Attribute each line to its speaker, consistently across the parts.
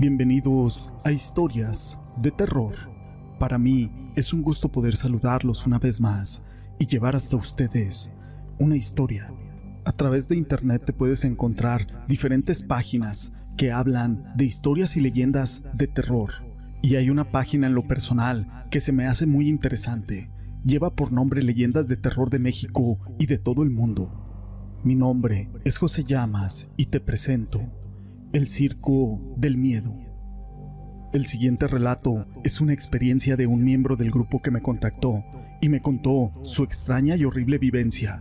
Speaker 1: Bienvenidos a Historias de Terror. Para mí es un gusto poder saludarlos una vez más y llevar hasta ustedes una historia. A través de internet te puedes encontrar diferentes páginas que hablan de historias y leyendas de terror. Y hay una página en lo personal que se me hace muy interesante. Lleva por nombre Leyendas de Terror de México y de todo el mundo. Mi nombre es José Llamas y te presento El Circo del Miedo. El siguiente relato es una experiencia de un miembro del grupo que me contactó y me contó su extraña y horrible vivencia.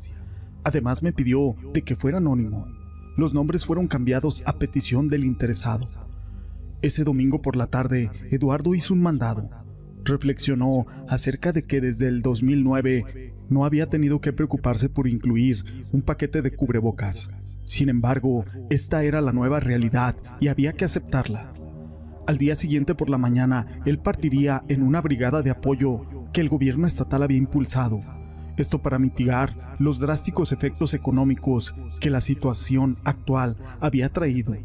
Speaker 1: Además me pidió de que fuera anónimo. Los nombres fueron cambiados a petición del interesado. Ese domingo por la tarde, Eduardo hizo un mandado. Reflexionó acerca de que desde el 2009 no había tenido que preocuparse por incluir un paquete de cubrebocas. Sin embargo, esta era la nueva realidad y había que aceptarla. Al día siguiente por la mañana, él partiría en una brigada de apoyo que el gobierno estatal había impulsado. Esto para mitigar los drásticos efectos económicos que la situación actual había traído.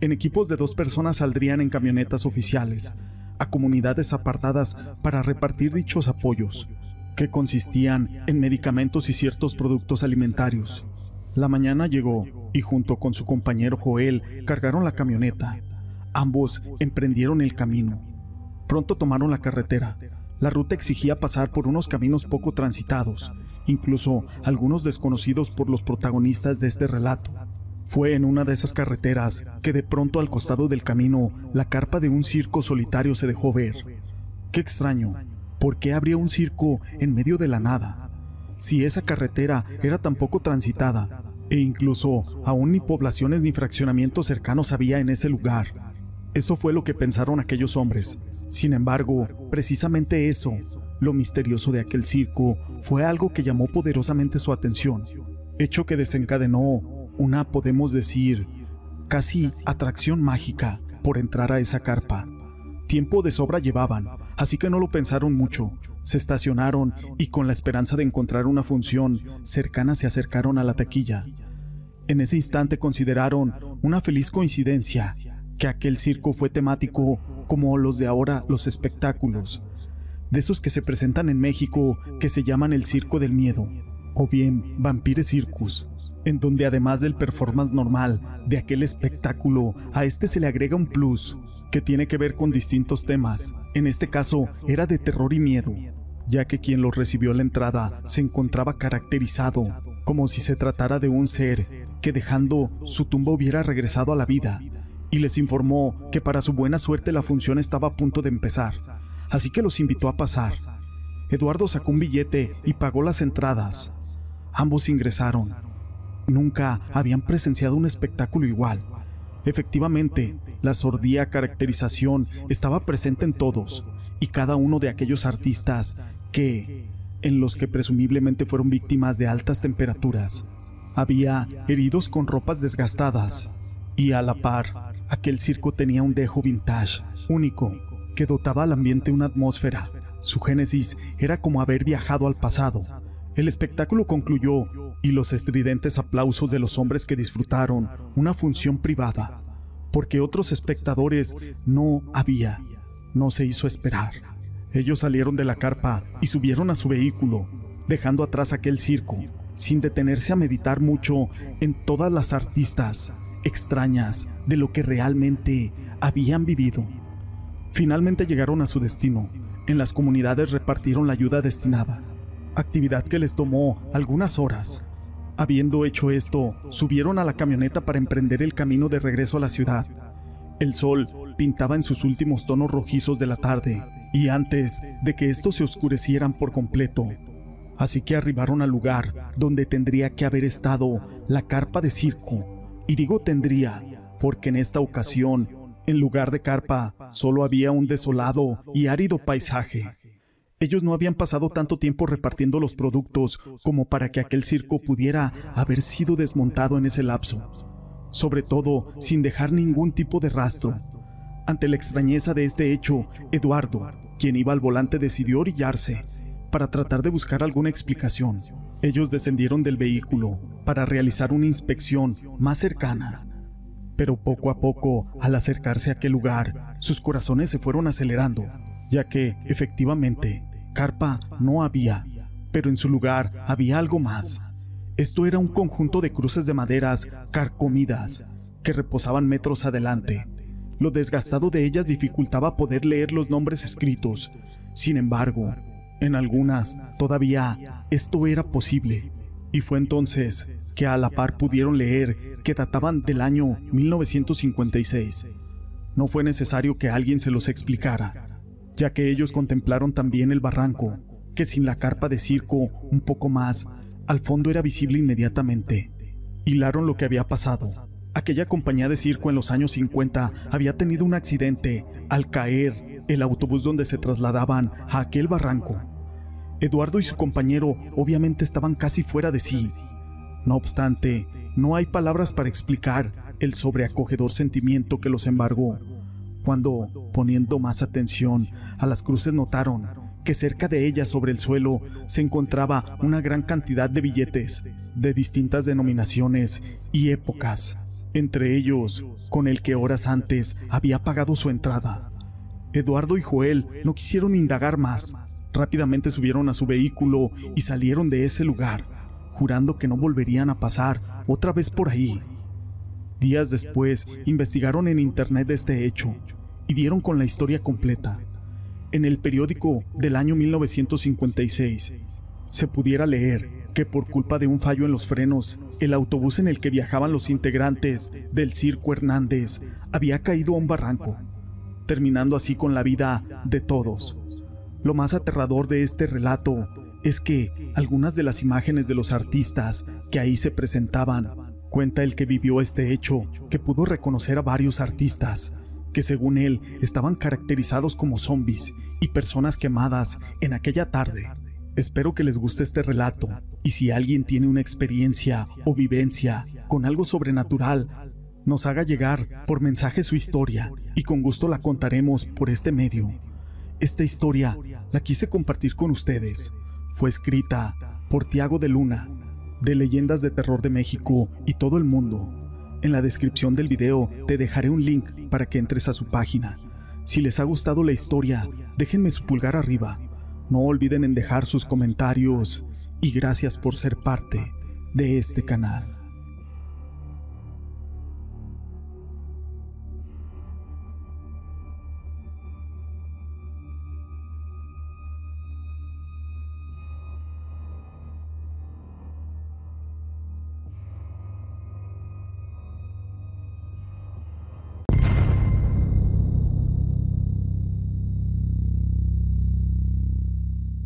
Speaker 1: En equipos de dos personas saldrían en camionetas oficiales a comunidades apartadas para repartir dichos apoyos, que consistían en medicamentos y ciertos productos alimentarios. La mañana llegó y junto con su compañero Joel cargaron la camioneta. Ambos emprendieron el camino. Pronto tomaron la carretera. La ruta exigía pasar por unos caminos poco transitados, incluso algunos desconocidos por los protagonistas de este relato. Fue en una de esas carreteras que de pronto al costado del camino la carpa de un circo solitario se dejó ver. Qué extraño, ¿por qué habría un circo en medio de la nada? Si esa carretera era tan poco transitada, e incluso aún ni poblaciones ni fraccionamientos cercanos había en ese lugar. Eso fue lo que pensaron aquellos hombres. Sin embargo, precisamente eso, lo misterioso de aquel circo, fue algo que llamó poderosamente su atención, hecho que desencadenó una, podemos decir, casi atracción mágica por entrar a esa carpa. Tiempo de sobra llevaban, así que no lo pensaron mucho. Se estacionaron y con la esperanza de encontrar una función cercana se acercaron a la taquilla. En ese instante consideraron una feliz coincidencia que aquel circo fue temático como los de ahora los espectáculos, de esos que se presentan en México que se llaman el Circo del Miedo, o bien Vampire Circus en donde además del performance normal de aquel espectáculo, a este se le agrega un plus que tiene que ver con distintos temas. En este caso era de terror y miedo, ya que quien lo recibió a la entrada se encontraba caracterizado como si se tratara de un ser que dejando su tumba hubiera regresado a la vida y les informó que para su buena suerte la función estaba a punto de empezar, así que los invitó a pasar. Eduardo sacó un billete y pagó las entradas. Ambos ingresaron Nunca habían presenciado un espectáculo igual. Efectivamente, la sordía caracterización estaba presente en todos y cada uno de aquellos artistas que, en los que presumiblemente fueron víctimas de altas temperaturas, había heridos con ropas desgastadas y a la par, aquel circo tenía un dejo vintage, único, que dotaba al ambiente una atmósfera. Su génesis era como haber viajado al pasado. El espectáculo concluyó y los estridentes aplausos de los hombres que disfrutaron una función privada, porque otros espectadores no había, no se hizo esperar. Ellos salieron de la carpa y subieron a su vehículo, dejando atrás aquel circo, sin detenerse a meditar mucho en todas las artistas extrañas de lo que realmente habían vivido. Finalmente llegaron a su destino. En las comunidades repartieron la ayuda destinada, actividad que les tomó algunas horas. Habiendo hecho esto, subieron a la camioneta para emprender el camino de regreso a la ciudad. El sol pintaba en sus últimos tonos rojizos de la tarde, y antes de que estos se oscurecieran por completo, así que arribaron al lugar donde tendría que haber estado la carpa de circo. Y digo tendría, porque en esta ocasión, en lugar de carpa, solo había un desolado y árido paisaje. Ellos no habían pasado tanto tiempo repartiendo los productos como para que aquel circo pudiera haber sido desmontado en ese lapso, sobre todo sin dejar ningún tipo de rastro. Ante la extrañeza de este hecho, Eduardo, quien iba al volante, decidió orillarse para tratar de buscar alguna explicación. Ellos descendieron del vehículo para realizar una inspección más cercana. Pero poco a poco, al acercarse a aquel lugar, sus corazones se fueron acelerando, ya que, efectivamente, carpa no había, pero en su lugar había algo más. Esto era un conjunto de cruces de maderas carcomidas que reposaban metros adelante. Lo desgastado de ellas dificultaba poder leer los nombres escritos. Sin embargo, en algunas todavía esto era posible. Y fue entonces que a la par pudieron leer que databan del año 1956. No fue necesario que alguien se los explicara, ya que ellos contemplaron también el barranco, que sin la carpa de circo un poco más, al fondo era visible inmediatamente. Hilaron lo que había pasado. Aquella compañía de circo en los años 50 había tenido un accidente al caer el autobús donde se trasladaban a aquel barranco. Eduardo y su compañero obviamente estaban casi fuera de sí. No obstante, no hay palabras para explicar el sobreacogedor sentimiento que los embargó, cuando, poniendo más atención a las cruces, notaron que cerca de ellas sobre el suelo se encontraba una gran cantidad de billetes de distintas denominaciones y épocas, entre ellos con el que horas antes había pagado su entrada. Eduardo y Joel no quisieron indagar más, Rápidamente subieron a su vehículo y salieron de ese lugar, jurando que no volverían a pasar otra vez por ahí. Días después, investigaron en internet este hecho y dieron con la historia completa. En el periódico del año 1956 se pudiera leer que por culpa de un fallo en los frenos, el autobús en el que viajaban los integrantes del Circo Hernández había caído a un barranco, terminando así con la vida de todos. Lo más aterrador de este relato es que algunas de las imágenes de los artistas que ahí se presentaban, cuenta el que vivió este hecho, que pudo reconocer a varios artistas, que según él estaban caracterizados como zombies y personas quemadas en aquella tarde. Espero que les guste este relato y si alguien tiene una experiencia o vivencia con algo sobrenatural, nos haga llegar por mensaje su historia y con gusto la contaremos por este medio. Esta historia la quise compartir con ustedes. Fue escrita por Tiago de Luna, de Leyendas de Terror de México y todo el mundo. En la descripción del video te dejaré un link para que entres a su página. Si les ha gustado la historia, déjenme su pulgar arriba. No olviden en dejar sus comentarios y gracias por ser parte de este canal.